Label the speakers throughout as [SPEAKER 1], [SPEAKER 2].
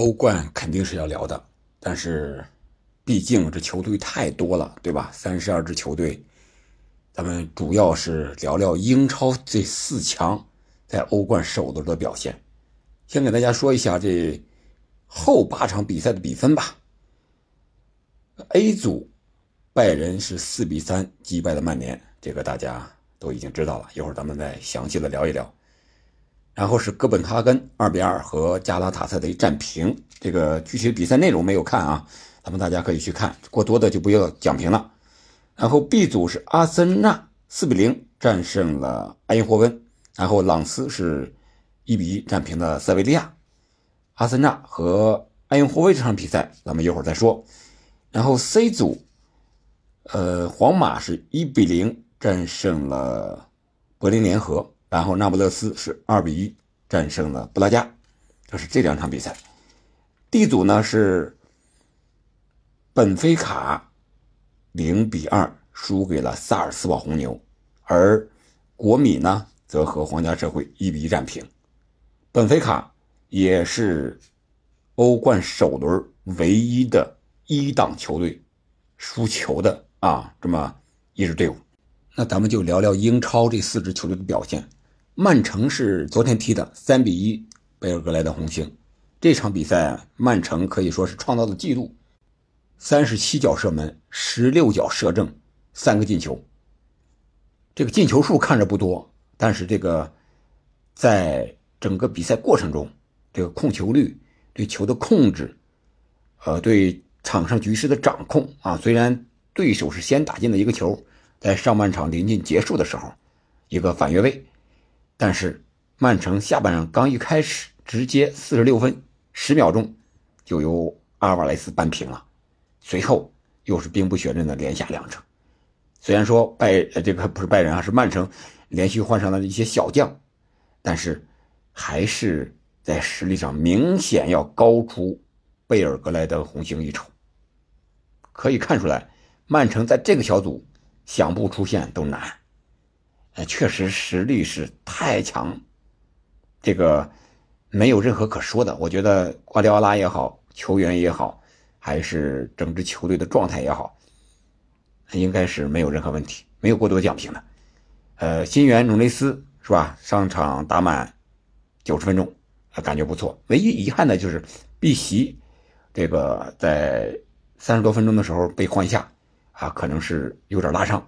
[SPEAKER 1] 欧冠肯定是要聊的，但是毕竟这球队太多了，对吧？三十二支球队，咱们主要是聊聊英超这四强在欧冠首轮的表现。先给大家说一下这后八场比赛的比分吧。A 组，拜仁是四比三击败了曼联，这个大家都已经知道了，一会儿咱们再详细的聊一聊。然后是哥本哈根二比二和加拉塔萨雷战平，这个具体的比赛内容没有看啊，咱们大家可以去看，过多的就不要讲评了。然后 B 组是阿森纳四比零战胜了埃因霍温，然后朗斯是一比一战平了塞维利亚。阿森纳和埃因霍温这场比赛咱们一会儿再说。然后 C 组，呃，皇马是一比零战胜了柏林联合。然后，那不勒斯是二比一战胜了布拉加，这是这两场比赛。D 组呢是本菲卡零比二输给了萨尔斯堡红牛，而国米呢则和皇家社会一比一战平。本菲卡也是欧冠首轮唯一的一档球队输球的啊，这么一支队伍。那咱们就聊聊英超这四支球队的表现。曼城是昨天踢的三比一贝尔格莱德红星，这场比赛曼城可以说是创造了纪录，三十七脚射门，十六脚射正，三个进球。这个进球数看着不多，但是这个在整个比赛过程中，这个控球率、对球的控制，呃，对场上局势的掌控啊，虽然对手是先打进了一个球，在上半场临近结束的时候，一个反越位。但是，曼城下半场刚一开始，直接四十六分十秒钟，就由阿尔瓦雷斯扳平了。随后又是兵不血刃的连下两城。虽然说拜呃这个不是拜仁啊，是曼城连续换上了一些小将，但是还是在实力上明显要高出贝尔格莱德红星一筹。可以看出来，曼城在这个小组想不出线都难。哎，确实实力是太强，这个没有任何可说的。我觉得瓜迪奥拉也好，球员也好，还是整支球队的状态也好，应该是没有任何问题，没有过多讲评的。呃，新援努内斯是吧？上场打满九十分钟，啊感觉不错。唯一遗憾的就是碧玺这个在三十多分钟的时候被换下，啊，可能是有点拉伤。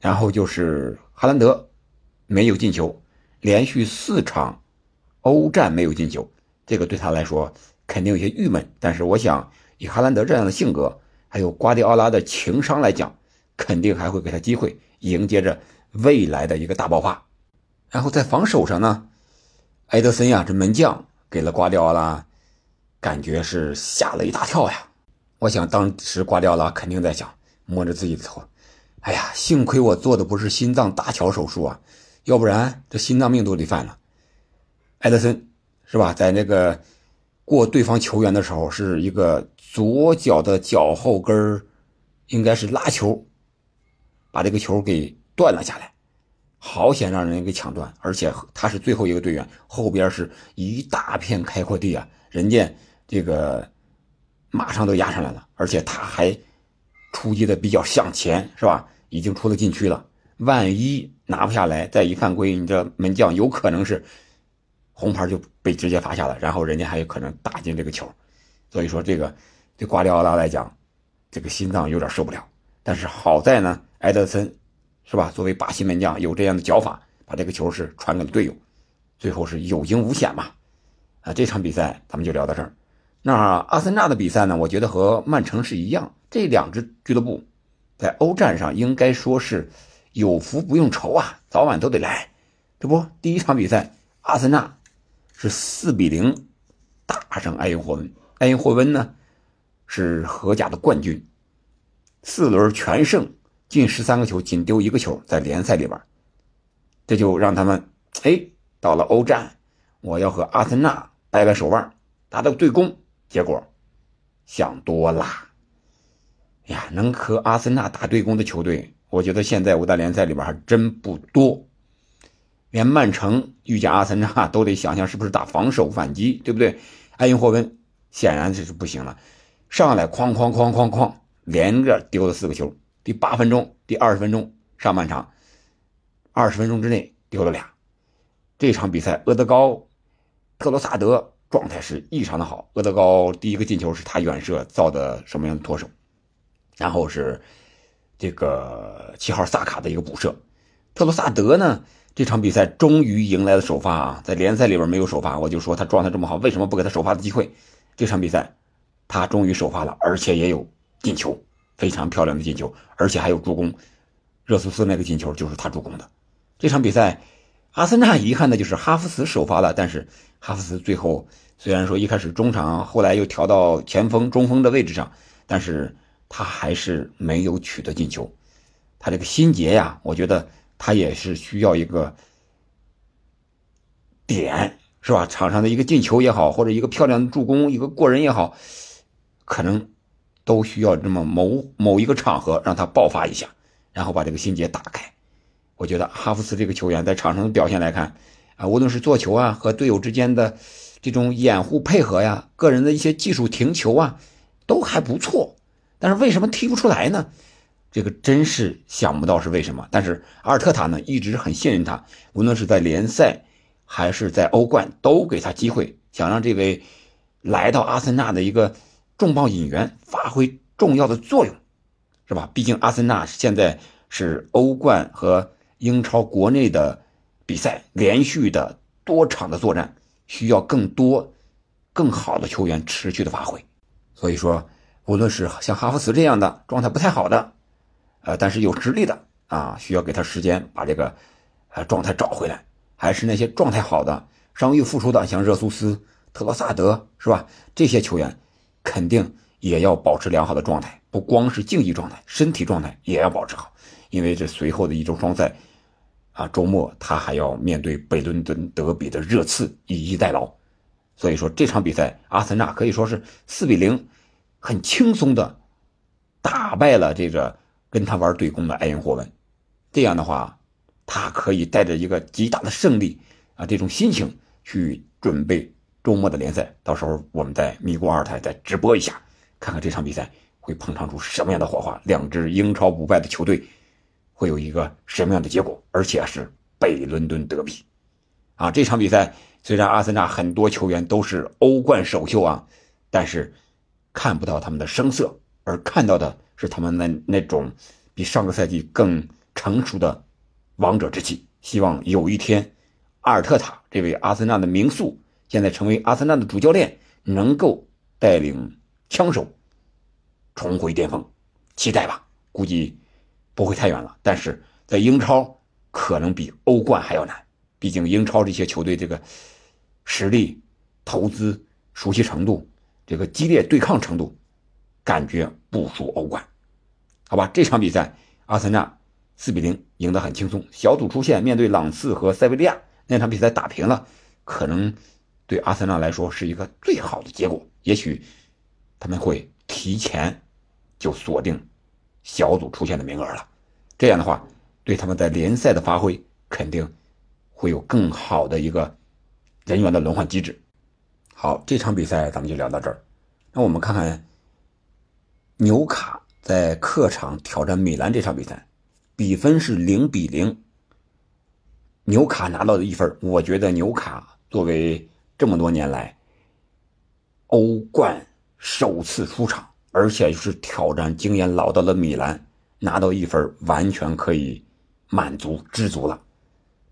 [SPEAKER 1] 然后就是哈兰德没有进球，连续四场欧战没有进球，这个对他来说肯定有些郁闷。但是我想，以哈兰德这样的性格，还有瓜迪奥拉的情商来讲，肯定还会给他机会，迎接着未来的一个大爆发。然后在防守上呢，埃德森呀，这门将给了瓜迪奥拉，感觉是吓了一大跳呀。我想当时瓜迪奥拉肯定在想，摸着自己的头。哎呀，幸亏我做的不是心脏搭桥手术啊，要不然这心脏病都得犯了。埃德森是吧，在那个过对方球员的时候，是一个左脚的脚后跟应该是拉球，把这个球给断了下来，好险让人给抢断，而且他是最后一个队员，后边是一大片开阔地啊，人家这个马上都压上来了，而且他还出击的比较向前，是吧？已经出了禁区了，万一拿不下来，再一犯规，你这门将有可能是红牌就被直接罚下了，然后人家还有可能打进这个球。所以说，这个对瓜迪奥拉来讲，这个心脏有点受不了。但是好在呢，埃德森是吧？作为巴西门将，有这样的脚法，把这个球是传给了队友，最后是有惊无险嘛。啊，这场比赛咱们就聊到这儿。那阿森纳的比赛呢？我觉得和曼城是一样，这两支俱乐部。在欧战上应该说是有福不用愁啊，早晚都得来。这不，第一场比赛，阿森纳是四比零打胜埃因霍温。埃因霍温呢是荷甲的冠军，四轮全胜，进十三个球，仅丢一个球，在联赛里边，这就让他们哎到了欧战，我要和阿森纳掰掰手腕，达到对攻。结果想多了。呀，能和阿森纳打对攻的球队，我觉得现在五大联赛里边还真不多。连曼城遇见阿森纳都得想想是不是打防守反击，对不对？埃因霍温显然这是不行了。上来哐哐哐哐哐，连着丢了四个球。第八分钟、第二十分钟，上半场二十分钟之内丢了俩。这场比赛，厄德高、特罗萨德状态是异常的好。厄德高第一个进球是他远射造的什么样的脱手，然后是这个七号萨卡的一个补射。特罗萨德呢，这场比赛终于迎来了首发啊，在联赛里边没有首发，我就说他状态这么好，为什么不给他首发的机会？这场比赛他终于首发了，而且也有进球，非常漂亮的进球，而且还有助攻。热苏斯那个进球就是他助攻的。这场比赛。阿森纳遗憾的就是哈弗茨首发了，但是哈弗茨最后虽然说一开始中场，后来又调到前锋、中锋的位置上，但是他还是没有取得进球。他这个心结呀，我觉得他也是需要一个点，是吧？场上的一个进球也好，或者一个漂亮的助攻、一个过人也好，可能都需要这么某某一个场合让他爆发一下，然后把这个心结打开。我觉得哈弗茨这个球员在场上的表现来看，啊，无论是做球啊和队友之间的这种掩护配合呀，个人的一些技术停球啊，都还不错。但是为什么踢不出来呢？这个真是想不到是为什么。但是阿尔特塔呢一直很信任他，无论是在联赛还是在欧冠，都给他机会，想让这位来到阿森纳的一个重磅引援发挥重要的作用，是吧？毕竟阿森纳现在是欧冠和英超国内的比赛，连续的多场的作战，需要更多、更好的球员持续的发挥。所以说，无论是像哈弗茨这样的状态不太好的，呃，但是有实力的啊，需要给他时间把这个呃状态找回来；还是那些状态好的、伤愈复出的，像热苏斯、特罗萨德，是吧？这些球员肯定也要保持良好的状态，不光是竞技状态，身体状态也要保持好，因为这随后的一周双赛。啊，周末他还要面对北伦敦德比的热刺，以逸待劳。所以说这场比赛，阿森纳可以说是四比零，很轻松的打败了这个跟他玩对攻的埃因霍温。这样的话，他可以带着一个极大的胜利啊，这种心情去准备周末的联赛。到时候我们在咪咕二台再直播一下，看看这场比赛会碰撞出什么样的火花。两支英超不败的球队。会有一个什么样的结果？而且是北伦敦德比，啊，这场比赛虽然阿森纳很多球员都是欧冠首秀啊，但是看不到他们的声色，而看到的是他们那那种比上个赛季更成熟的王者之气。希望有一天，阿尔特塔这位阿森纳的名宿，现在成为阿森纳的主教练，能够带领枪手重回巅峰，期待吧，估计。不会太远了，但是在英超可能比欧冠还要难，毕竟英超这些球队这个实力、投资、熟悉程度、这个激烈对抗程度，感觉不输欧冠。好吧，这场比赛阿森纳四比零赢得很轻松，小组出线，面对朗斯和塞维利亚那场比赛打平了，可能对阿森纳来说是一个最好的结果，也许他们会提前就锁定。小组出现的名额了，这样的话，对他们在联赛的发挥肯定会有更好的一个人员的轮换机制。好，这场比赛咱们就聊到这儿。那我们看看纽卡在客场挑战米兰这场比赛，比分是零比零。纽卡拿到的一分，我觉得纽卡作为这么多年来欧冠首次出场。而且是挑战经验老道的米兰，拿到一分完全可以满足知足了。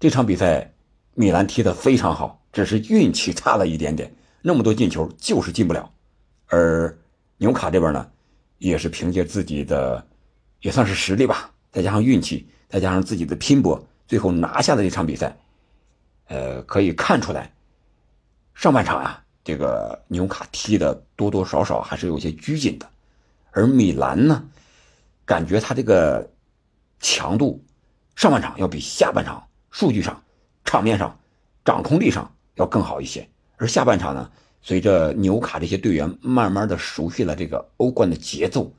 [SPEAKER 1] 这场比赛米兰踢得非常好，只是运气差了一点点，那么多进球就是进不了。而纽卡这边呢，也是凭借自己的也算是实力吧，再加上运气，再加上自己的拼搏，最后拿下了这场比赛。呃，可以看出来，上半场啊，这个纽卡踢的多多少少还是有些拘谨的。而米兰呢，感觉他这个强度，上半场要比下半场数据上、场面上、掌控力上要更好一些。而下半场呢，随着纽卡这些队员慢慢的熟悉了这个欧冠的节奏，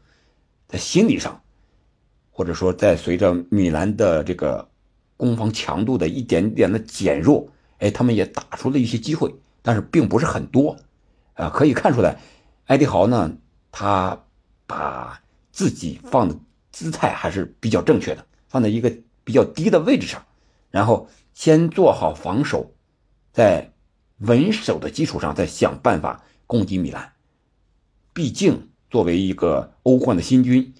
[SPEAKER 1] 在心理上，或者说在随着米兰的这个攻防强度的一点点的减弱，哎，他们也打出了一些机会，但是并不是很多，啊，可以看出来埃迪豪呢，他把自己放的姿态还是比较正确的，放在一个比较低的位置上，然后先做好防守，再稳守的基础上再想办法攻击米兰。毕竟作为一个欧冠的新军，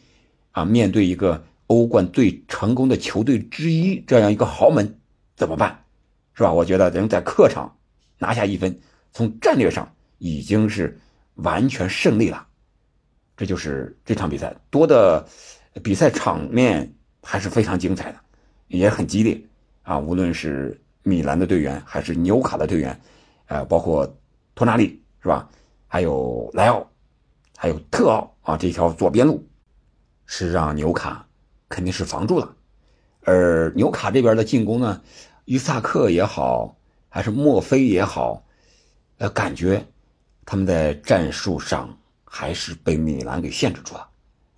[SPEAKER 1] 啊，面对一个欧冠最成功的球队之一这样一个豪门，怎么办？是吧？我觉得能在客场拿下一分，从战略上已经是完全胜利了。这就是这场比赛多的比赛场面还是非常精彩的，也很激烈啊！无论是米兰的队员还是纽卡的队员，呃，包括托纳利是吧？还有莱奥，还有特奥啊，这条左边路是让纽卡肯定是防住了，而纽卡这边的进攻呢？伊萨克也好，还是墨菲也好，呃，感觉他们在战术上还是被米兰给限制住了。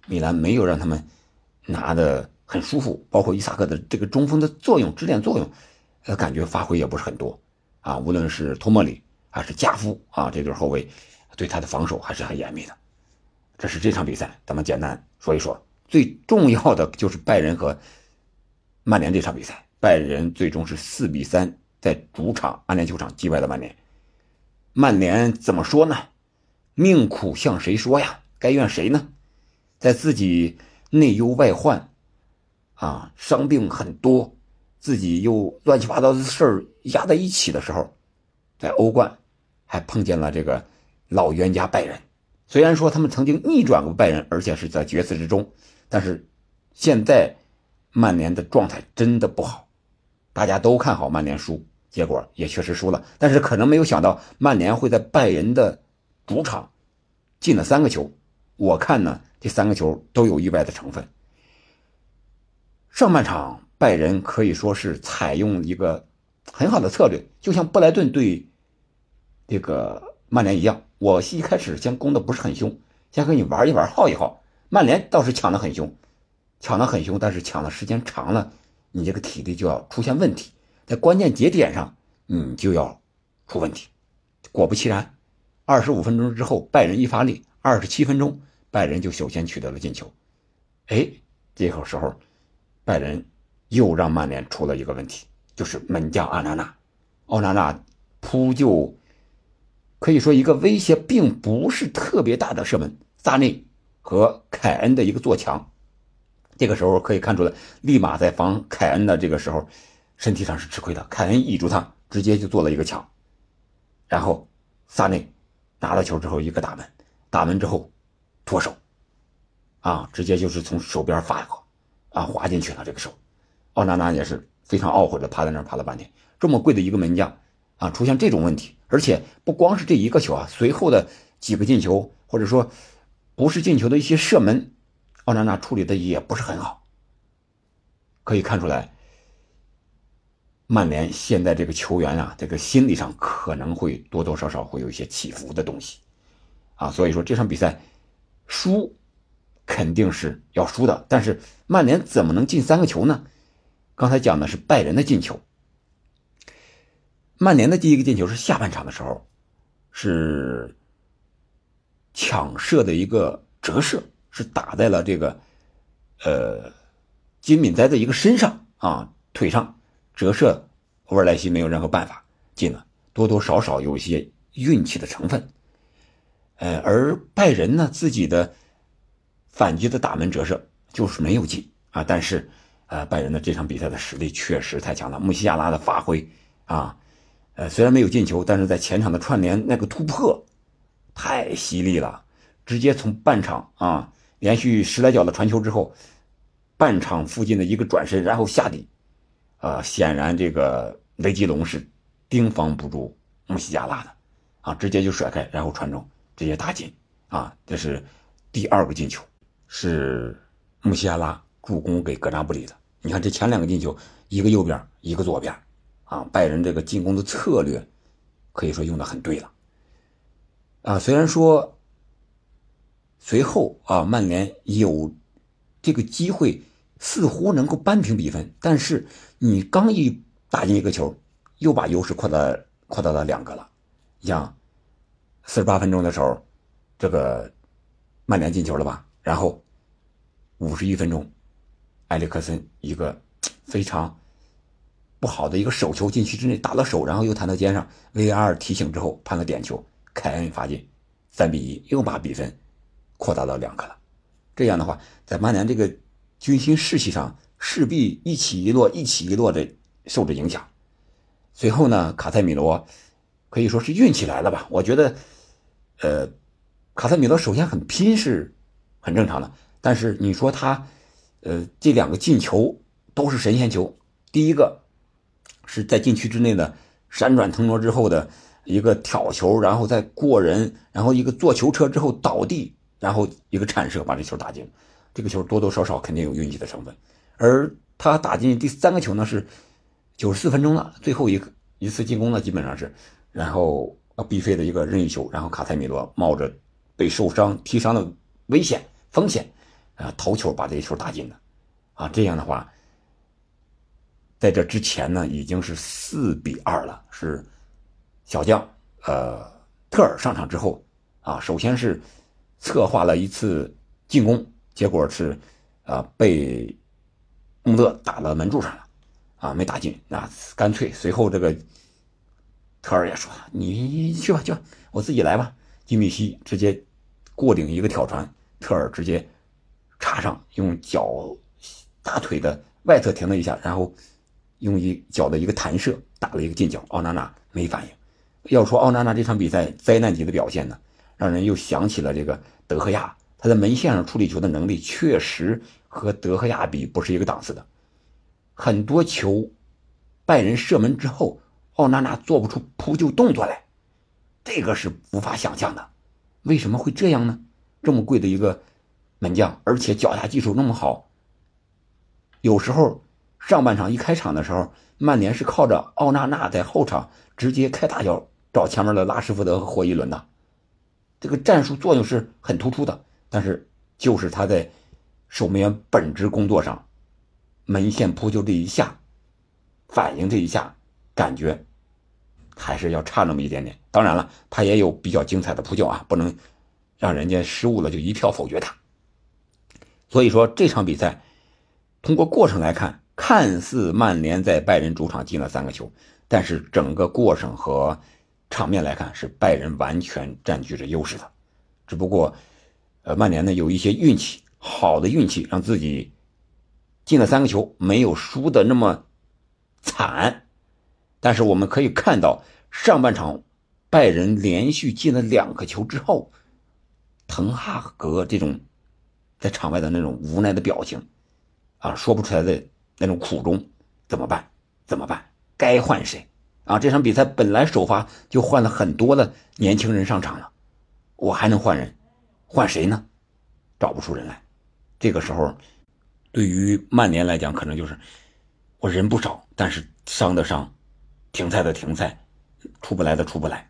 [SPEAKER 1] 米兰没有让他们拿的很舒服，包括伊萨克的这个中锋的作用、支点作用，呃，感觉发挥也不是很多啊。无论是托莫里还是加夫啊，这对后卫对他的防守还是很严密的。这是这场比赛，咱们简单说一说。最重要的就是拜仁和曼联这场比赛。拜仁最终是四比三在主场安联球场击败了曼联。曼联怎么说呢？命苦向谁说呀？该怨谁呢？在自己内忧外患，啊，伤病很多，自己又乱七八糟的事儿压在一起的时候，在欧冠还碰见了这个老冤家拜仁。虽然说他们曾经逆转过拜仁，而且是在决赛之中，但是现在曼联的状态真的不好。大家都看好曼联输，结果也确实输了。但是可能没有想到曼联会在拜仁的主场进了三个球。我看呢，这三个球都有意外的成分。上半场拜仁可以说是采用一个很好的策略，就像布莱顿对这个曼联一样。我一开始先攻的不是很凶，先和你玩一玩，耗一耗。曼联倒是抢的很凶，抢的很凶，但是抢的时间长了。你这个体力就要出现问题，在关键节点上，你就要出问题。果不其然，二十五分钟之后，拜仁一发力，二十七分钟，拜仁就首先取得了进球。哎，这个时候，拜仁又让曼联出了一个问题，就是门将奥纳纳，奥纳纳扑救，可以说一个威胁并不是特别大的射门，萨内和凯恩的一个做强。这个时候可以看出来，立马在防凯恩的这个时候，身体上是吃亏的。凯恩倚住他，直接就做了一个抢，然后萨内拿了球之后一个打门，打门之后脱手，啊，直接就是从手边发过，啊，滑进去了这个手。奥纳纳也是非常懊悔的，趴在那儿趴了半天。这么贵的一个门将，啊，出现这种问题，而且不光是这一个球啊，随后的几个进球或者说不是进球的一些射门。奥纳纳处理的也不是很好，可以看出来，曼联现在这个球员啊，这个心理上可能会多多少少会有一些起伏的东西，啊，所以说这场比赛输肯定是要输的，但是曼联怎么能进三个球呢？刚才讲的是拜仁的进球，曼联的第一个进球是下半场的时候，是抢射的一个折射。是打在了这个，呃，金敏哉的一个身上啊，腿上折射，沃尔莱西没有任何办法进了，多多少少有些运气的成分。呃，而拜仁呢，自己的反击的打门折射就是没有进啊，但是，呃，拜仁的这场比赛的实力确实太强了，穆西亚拉的发挥啊，呃，虽然没有进球，但是在前场的串联那个突破太犀利了，直接从半场啊。连续十来脚的传球之后，半场附近的一个转身，然后下底，啊，显然这个雷吉隆是盯防不住穆西亚拉的，啊，直接就甩开，然后传中，直接打进，啊，这是第二个进球，是穆西亚拉助攻给格纳布里的。你看这前两个进球，一个右边，一个左边，啊，拜仁这个进攻的策略可以说用的很对了，啊，虽然说。随后啊，曼联有这个机会，似乎能够扳平比分。但是你刚一打进一个球，又把优势扩大扩大到两个了。像四十八分钟的时候，这个曼联进球了吧？然后五十一分钟，埃里克森一个非常不好的一个手球禁区之内打了手，然后又弹到肩上，VAR 提醒之后判了点球，凯恩罚进，三比一，又把比分扩大到两个了。这样的话，在曼联这个军心士气上势必一起一落，一起一落的受着影响。随后呢，卡塞米罗可以说是运气来了吧？我觉得，呃，卡塞米罗首先很拼是。很正常的，但是你说他，呃，这两个进球都是神仙球。第一个是在禁区之内的闪转腾挪之后的一个挑球，然后再过人，然后一个坐球车之后倒地，然后一个铲射把这球打进。这个球多多少少肯定有运气的成分。而他打进第三个球呢，是九十四分钟了，最后一个一次进攻呢，基本上是，然后啊，毕飞的一个任意球，然后卡塞米罗冒着被受伤踢伤的危险。风险，啊，头球把这球打进的，啊，这样的话，在这之前呢，已经是四比二了。是小将，呃，特尔上场之后，啊，首先是策划了一次进攻，结果是，啊，被穆勒打到门柱上了，啊，没打进。那干脆随后这个特尔也说：“你去吧，去吧，我自己来吧。”基米希直接过顶一个挑传。特尔直接插上，用脚大腿的外侧停了一下，然后用一脚的一个弹射打了一个近角。奥纳纳没反应。要说奥纳纳这场比赛灾难级的表现呢，让人又想起了这个德赫亚，他在门线上处理球的能力确实和德赫亚比不是一个档次的。很多球拜仁射门之后，奥纳纳做不出扑救动作来，这个是无法想象的。为什么会这样呢？这么贵的一个门将，而且脚下技术那么好。有时候上半场一开场的时候，曼联是靠着奥纳纳在后场直接开大脚找前面的拉什福德和霍伊伦的，这个战术作用是很突出的。但是就是他在守门员本职工作上，门线扑救这一下，反应这一下，感觉还是要差那么一点点。当然了，他也有比较精彩的扑救啊，不能。让人家失误了就一票否决他，所以说这场比赛通过过程来看，看似曼联在拜仁主场进了三个球，但是整个过程和场面来看是拜仁完全占据着优势的，只不过呃曼联呢有一些运气，好的运气让自己进了三个球，没有输的那么惨，但是我们可以看到上半场拜仁连续进了两个球之后。滕哈格这种在场外的那种无奈的表情，啊，说不出来的那种苦衷，怎么办？怎么办？该换谁？啊，这场比赛本来首发就换了很多的年轻人上场了，我还能换人？换谁呢？找不出人来。这个时候，对于曼联来讲，可能就是我人不少，但是伤的伤，停赛的停赛，出不来的出不来，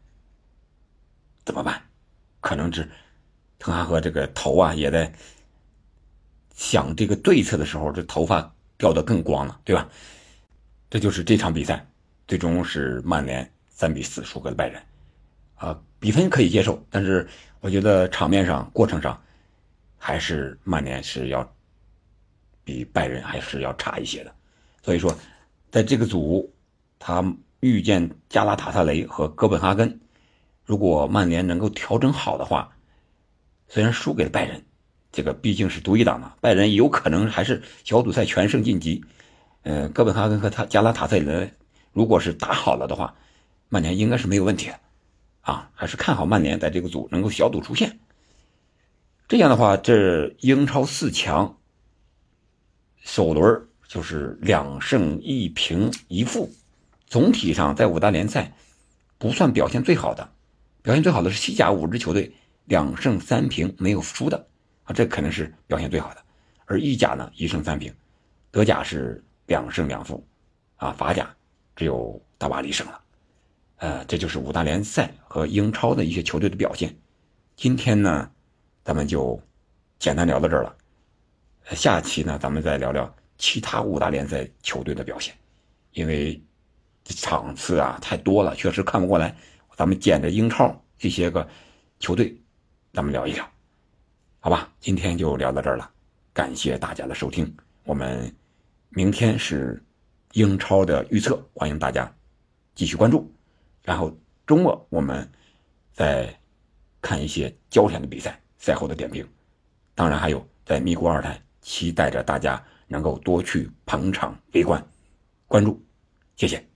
[SPEAKER 1] 怎么办？可能是。滕哈赫这个头啊，也在想这个对策的时候，这头发掉得更光了，对吧？这就是这场比赛，最终是曼联三比四输给了拜仁，啊，比分可以接受，但是我觉得场面上、过程上，还是曼联是要比拜仁还是要差一些的。所以说，在这个组，他遇见加拉塔萨雷和哥本哈根，如果曼联能够调整好的话。虽然输给了拜仁，这个毕竟是独一档嘛，拜仁有可能还是小组赛全胜晋级。呃，哥本哈根和他加拉塔塞雷，如果是打好了的话，曼联应该是没有问题的，啊，还是看好曼联在这个组能够小组出线。这样的话，这英超四强首轮就是两胜一平一负，总体上在五大联赛不算表现最好的，表现最好的是西甲五支球队。两胜三平没有输的啊，这可能是表现最好的。而意甲呢，一胜三平；德甲是两胜两负，啊，法甲只有大巴黎胜了。呃，这就是五大联赛和英超的一些球队的表现。今天呢，咱们就简单聊到这儿了。下期呢，咱们再聊聊其他五大联赛球队的表现，因为场次啊太多了，确实看不过来。咱们捡着英超这些个球队。咱们聊一聊，好吧？今天就聊到这儿了，感谢大家的收听。我们明天是英超的预测，欢迎大家继续关注。然后周末我们再看一些焦点的比赛赛后的点评，当然还有在咪咕二台，期待着大家能够多去捧场围观关注，谢谢。